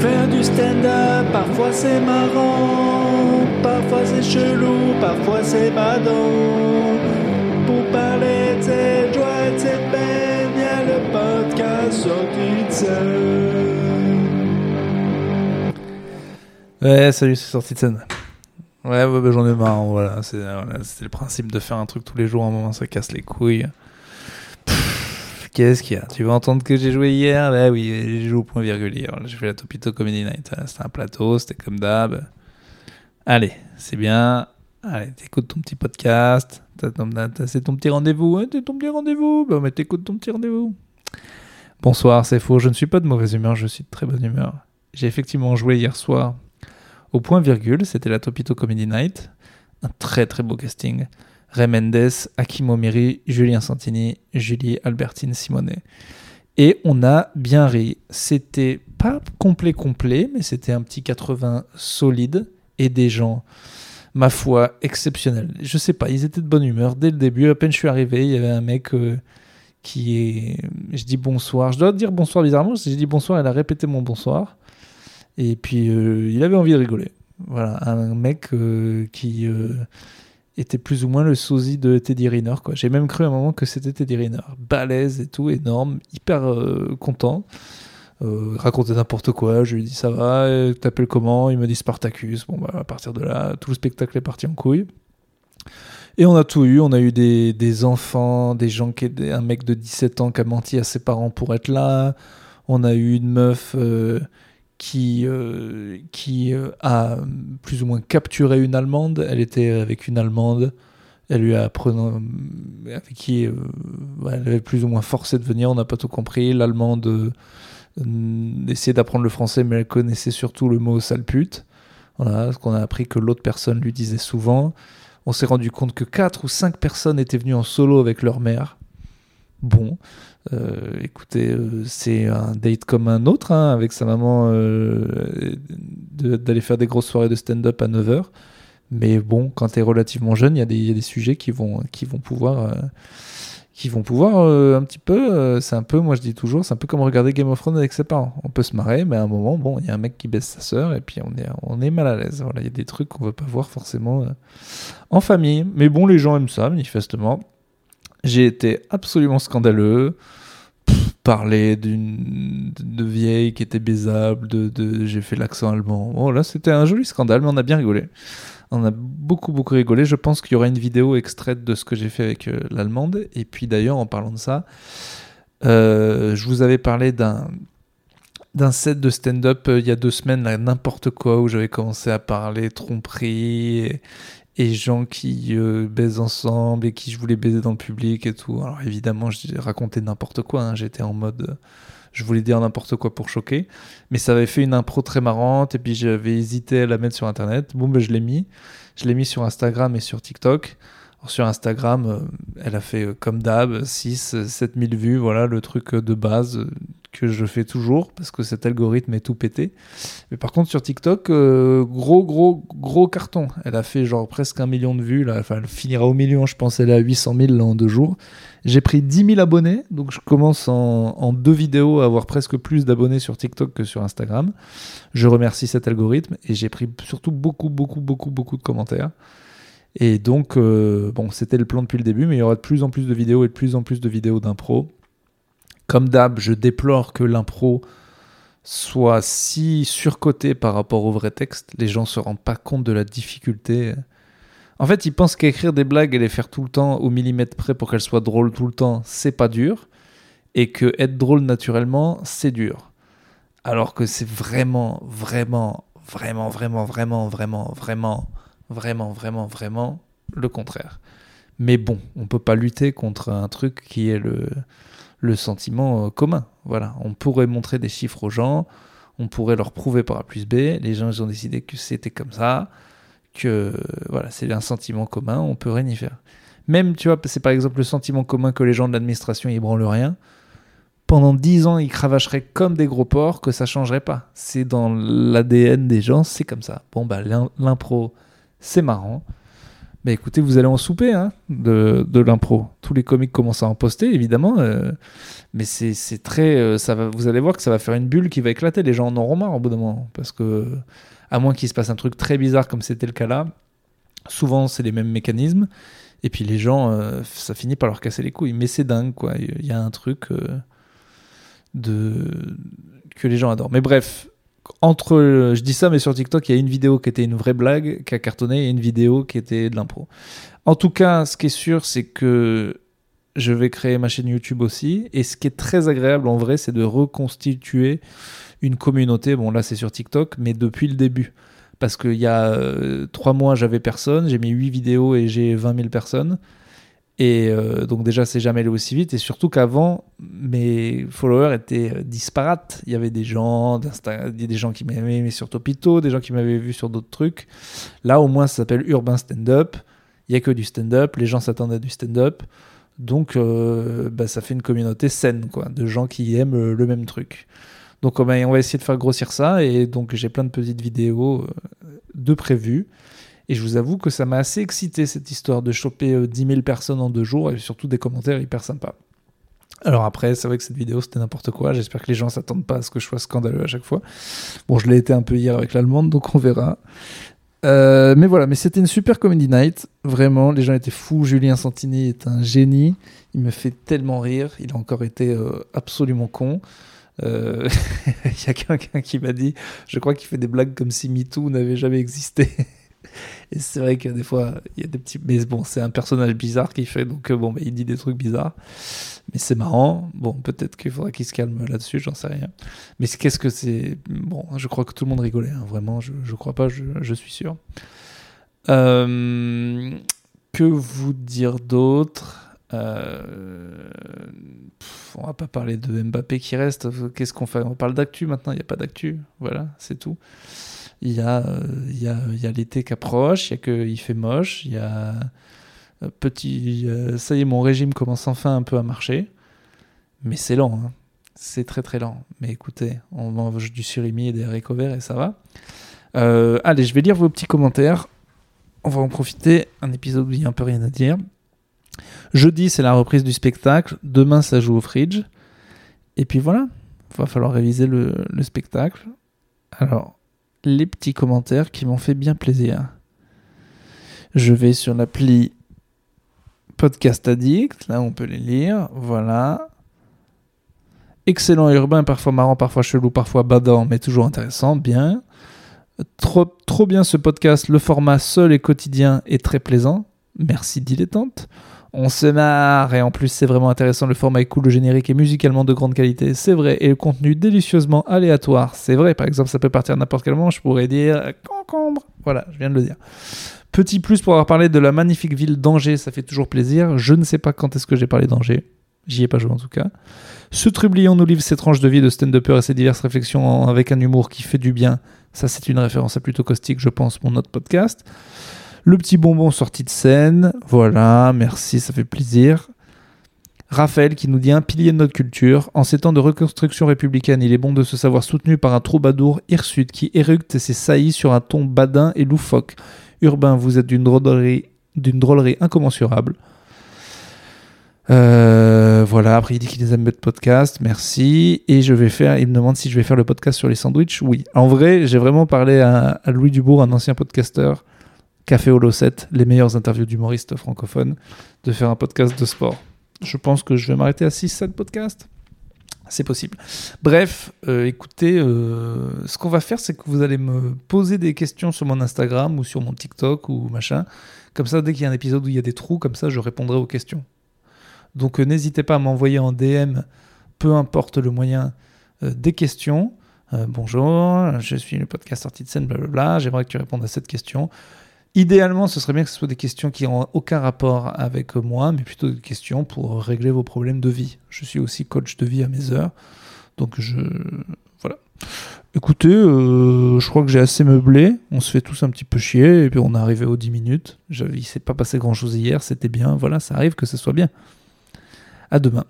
Faire du stand-up, parfois c'est marrant, parfois c'est chelou, parfois c'est badant. Pour parler de cette joie de cette peine, y a le podcast sorti de. Ouais, salut, c'est sorti de scène. Ouais, ouais bah, j'en ai marre, voilà. C'est le principe de faire un truc tous les jours, à un moment ça casse les couilles. Qu'est-ce qu'il y a Tu veux entendre que j'ai joué hier? Bah oui, j'ai joué au point virgule hier. J'ai fait la Topito Comedy Night. C'était un plateau, c'était comme d'hab. Allez, c'est bien. Allez, t'écoutes ton petit podcast. C'est ton petit rendez-vous. hein, c'est ton petit rendez-vous. Bah, mais t'écoutes ton petit rendez-vous. Bonsoir, c'est faux. Je ne suis pas de mauvaise humeur, je suis de très bonne humeur. J'ai effectivement joué hier soir au point virgule. C'était la Topito Comedy Night. Un très très beau casting. Ray Mendes, Hakim Omiri, Julien Santini, Julie Albertine Simonet. Et on a bien ri. C'était pas complet complet, mais c'était un petit 80 solide et des gens, ma foi, exceptionnels. Je sais pas, ils étaient de bonne humeur dès le début. À peine je suis arrivé, il y avait un mec euh, qui est. Je dis bonsoir. Je dois dire bonsoir bizarrement. J'ai dit bonsoir, elle a répété mon bonsoir. Et puis euh, il avait envie de rigoler. Voilà, un mec euh, qui était plus ou moins le sosie de Teddy Riner. J'ai même cru à un moment que c'était Teddy Riner. Balèze et tout, énorme, hyper euh, content. Euh, racontait n'importe quoi, je lui dis ça va, euh, t'appelles comment? Il me dit Spartacus. Bon, bah, à partir de là, tout le spectacle est parti en couille. Et on a tout eu, on a eu des, des enfants, des gens qui étaient, un mec de 17 ans qui a menti à ses parents pour être là. On a eu une meuf euh, qui, euh, euh, a plus ou moins capturé une Allemande. Elle était avec une Allemande. Elle lui a apprenant, avec qui euh, elle avait plus ou moins forcé de venir. On n'a pas tout compris. L'Allemande euh, euh, essayait d'apprendre le français, mais elle connaissait surtout le mot sale pute. Voilà, ce qu'on a appris que l'autre personne lui disait souvent. On s'est rendu compte que 4 ou 5 personnes étaient venues en solo avec leur mère. Bon, euh, écoutez, euh, c'est un date comme un autre, hein, avec sa maman, euh, d'aller faire des grosses soirées de stand-up à 9h. Mais bon, quand tu es relativement jeune, il y, a des- sujets qui vont, qui vont pouvoir, qui vont pouvoir un petit peu. c'est un peu, moi je dis toujours, c'est un peu comme regarder Game of Thrones avec ses parents. On peut se marrer, mais à un moment, bon, il y a un mec qui baisse sa sœur et puis on est, on est mal à l'aise. Voilà, il y a des trucs qu'on veut pas voir forcément en famille. Mais bon, les gens aiment ça, manifestement. J'ai été absolument scandaleux. Parler d'une de vieille qui était baisable, de, j'ai fait l'accent allemand. Bon, là, c'était un joli scandale, mais on a bien rigolé. On a beaucoup, beaucoup rigolé. Je pense qu'il y aura une vidéo extraite de ce que j'ai fait avec euh, l'allemande. Et puis, d'ailleurs, en parlant de ça, euh, je vous avais parlé d'un set de stand-up euh, il y a deux semaines, n'importe quoi, où j'avais commencé à parler tromperie et gens qui euh, baisent ensemble et qui je voulais baiser dans le public et tout. Alors évidemment, j'ai raconté n'importe quoi. hein. J'étais en mode, euh, je voulais dire n'importe quoi pour choquer, mais ça avait fait une impro très marrante et puis j'avais hésité à la mettre sur Internet. Bon, ben je l'ai mis. Je l'ai mis sur Instagram et sur TikTok. Sur Instagram, euh, elle a fait euh, comme d'hab 6 7000 vues, voilà le truc euh, de base euh, que je fais toujours parce que cet algorithme est tout pété. Mais par contre sur TikTok, euh, gros gros gros carton. Elle a fait genre presque un million de vues là. Enfin, elle finira au million, je pense. Elle est à 800 000 là en deux jours. J'ai pris 10 000 abonnés, donc je commence en, en deux vidéos à avoir presque plus d'abonnés sur TikTok que sur Instagram. Je remercie cet algorithme et j'ai pris surtout beaucoup beaucoup beaucoup beaucoup de commentaires. Et donc, euh, bon, c'était le plan depuis le début, mais il y aura de plus en plus de vidéos et de plus en plus de vidéos d'impro. Comme d'hab, je déplore que l'impro soit si surcoté par rapport au vrai texte. Les gens se rendent pas compte de la difficulté. En fait, ils pensent qu'écrire des blagues et les faire tout le temps au millimètre près pour qu'elles soient drôles tout le temps, c'est pas dur. Et que être drôle naturellement, c'est dur. Alors que c'est vraiment, vraiment, vraiment, vraiment, vraiment, vraiment, vraiment, vraiment, vraiment, vraiment le contraire. Mais bon, on peut pas lutter contre un truc qui est le, le sentiment euh, commun. Voilà, on pourrait montrer des chiffres aux gens, on pourrait leur prouver par A plus B. Les gens ils ont décidé que c'était comme ça, que voilà, c'est un sentiment commun, on peut rien y faire. Même, tu vois, c'est par exemple le sentiment commun que les gens de l'administration ils branlent rien. Pendant dix ans, ils cravacheraient comme des gros porcs, que ça changerait pas. C'est dans l'ADN des gens, c'est comme ça. Bon, bah, l'im- l'impro, c'est marrant. bah écoutez, vous allez en souper hein, de, de l'impro. Tous les comiques commencent à en poster, évidemment. euh, mais c'est très. euh, ça va, vous allez voir que ça va faire une bulle qui va éclater. Les gens en auront marre au bout d'un moment. Parce que, à moins qu'il se passe un truc très bizarre comme c'était le cas là, souvent c'est les mêmes mécanismes. Et puis les gens, euh, ça finit par leur casser les couilles. Mais c'est dingue, quoi. Il y a un truc de que les gens adorent. Mais bref, entre, je dis ça, mais sur TikTok, il y a une vidéo qui était une vraie blague qui a cartonné et une vidéo qui était de l'impro. En tout cas, ce qui est sûr, c'est que je vais créer ma chaîne YouTube aussi. Et ce qui est très agréable en vrai, c'est de reconstituer une communauté. Bon, là, c'est sur TikTok, mais depuis le début. Parce qu'il y a euh, trois mois, j'avais personne. J'ai mis huit vidéos et j'ai 20 000 personnes. Et euh, donc, déjà, c'est jamais allé aussi vite. Et surtout qu'avant, mes followers étaient euh, disparates. Il y avait des gens, des gens qui m'avaient aimé sur Topito, des gens qui m'avaient vu sur d'autres trucs. Là, au moins, ça s'appelle Urbain Stand-Up. Il y a que du stand-up. Les gens s'attendent à du stand-up. Donc, euh, bah, ça fait une communauté saine, quoi, de gens qui aiment le même truc. Donc, on va, on va essayer de faire grossir ça. Et donc, j'ai plein de petites vidéos de prévues. Et je vous avoue que ça m'a assez excité, cette histoire de choper euh, 10 000 personnes en deux jours et surtout des commentaires hyper sympas. Alors après, c'est vrai que cette vidéo, c'était n'importe quoi. J'espère que les gens s'attendent pas à ce que je sois scandaleux à chaque fois. Bon, je l'ai été un peu hier avec l'allemande, donc on verra. Euh, mais voilà, mais c'était une super comedy night. Vraiment, les gens étaient fous. Julien Santini est un génie. Il me fait tellement rire. Il a encore été euh, absolument con. Euh, Il y a quelqu'un qui m'a dit, je crois qu'il fait des blagues comme si MeToo n'avait jamais existé. Et c'est vrai que des fois, il y a des petits. Mais bon, c'est un personnage bizarre qu'il fait, donc euh, bon, il dit des trucs bizarres. Mais c'est marrant. Bon, peut-être qu'il faudra qu'il se calme là-dessus, j'en sais rien. Mais qu'est-ce que c'est? Bon, je crois que tout le monde rigolait, hein, vraiment, je, je crois pas, je, suis sûr. Euh, que vous dire d'autre? Euh, On va pas parler de Mbappé qui reste. Qu'est-ce qu'on fait? On parle d'actu maintenant, il n'y a pas d'actu. Voilà, c'est tout. Il y a, euh, y a, y a l'été qui approche, il y a fait moche, il y a euh, petit. euh, ça y est, mon régime commence enfin un peu à marcher. Mais c'est lent, hein. c'est très très lent. Mais écoutez, on mange du surimi et des haricots verts et ça va. Allez, je vais lire vos petits commentaires. On va en profiter. Un épisode où il n'y a un peu rien à dire. Jeudi, c'est la reprise du spectacle. Demain, ça joue au fridge. Et puis voilà, il va falloir réviser le spectacle. Alors, les petits commentaires qui m'ont fait bien plaisir. Je vais sur l'appli Podcast Addict. Là, on peut les lire. Voilà. Excellent urbain, parfois marrant, parfois chelou, parfois badant, mais toujours intéressant. Bien. Trop, trop bien ce podcast. Le format seul et quotidien est très plaisant. Merci, dilettante. On se marre et en plus c'est vraiment intéressant. Le format est cool, le générique est musicalement de grande qualité, c'est vrai. Et le contenu délicieusement aléatoire, c'est vrai. Par exemple, ça peut partir n'importe quel moment. Je pourrais dire euh, concombre. Voilà, je viens de le dire. Petit plus pour avoir parlé de la magnifique ville d'Angers, ça fait toujours plaisir. Je ne sais pas quand est-ce que j'ai parlé d'Angers. J'y ai pas joué en tout cas. Ce trublion nous livre ses tranches de vie de stand-upper et ses diverses réflexions avec un humour qui fait du bien. Ça, c'est une référence à plutôt caustique, je pense, mon autre podcast. Le petit bonbon sorti de scène. Voilà, merci, ça fait plaisir. Raphaël qui nous dit un pilier de notre culture. En ces temps de reconstruction républicaine, il est bon de se savoir soutenu par un troubadour hirsute qui éructe ses saillies sur un ton badin et loufoque. Urbain, vous êtes d'une drôlerie, d'une drôlerie incommensurable. Euh, voilà, après il dit qu'il aime notre podcast, merci. Et je vais faire, il me demande si je vais faire le podcast sur les sandwichs. Oui. En vrai, j'ai vraiment parlé à, à Louis Dubourg, un ancien podcasteur, Café Holo 7, les meilleures interviews d'humoristes francophones, de faire un podcast de sport. Je pense que je vais m'arrêter à 6-7 podcasts. C'est possible. Bref, euh, écoutez, euh, ce qu'on va faire, c'est que vous allez me poser des questions sur mon Instagram ou sur mon TikTok ou machin. Comme ça, dès qu'il y a un épisode où il y a des trous, comme ça, je répondrai aux questions. Donc euh, n'hésitez pas à m'envoyer en DM, peu importe le moyen, des questions. Bonjour, je suis le podcast sorti de scène, blablabla. J'aimerais que tu répondes à cette question. Idéalement, ce serait bien que ce soit des questions qui n'ont aucun rapport avec moi, mais plutôt des questions pour régler vos problèmes de vie. Je suis aussi coach de vie à mes heures. Donc je... Voilà. Écoutez, euh, je crois que j'ai assez meublé. On se fait tous un petit peu chier, et puis on est arrivé aux 10 minutes. Je- Il s'est pas passé grand-chose hier, c'était bien. Voilà, ça arrive que ce soit bien. À demain.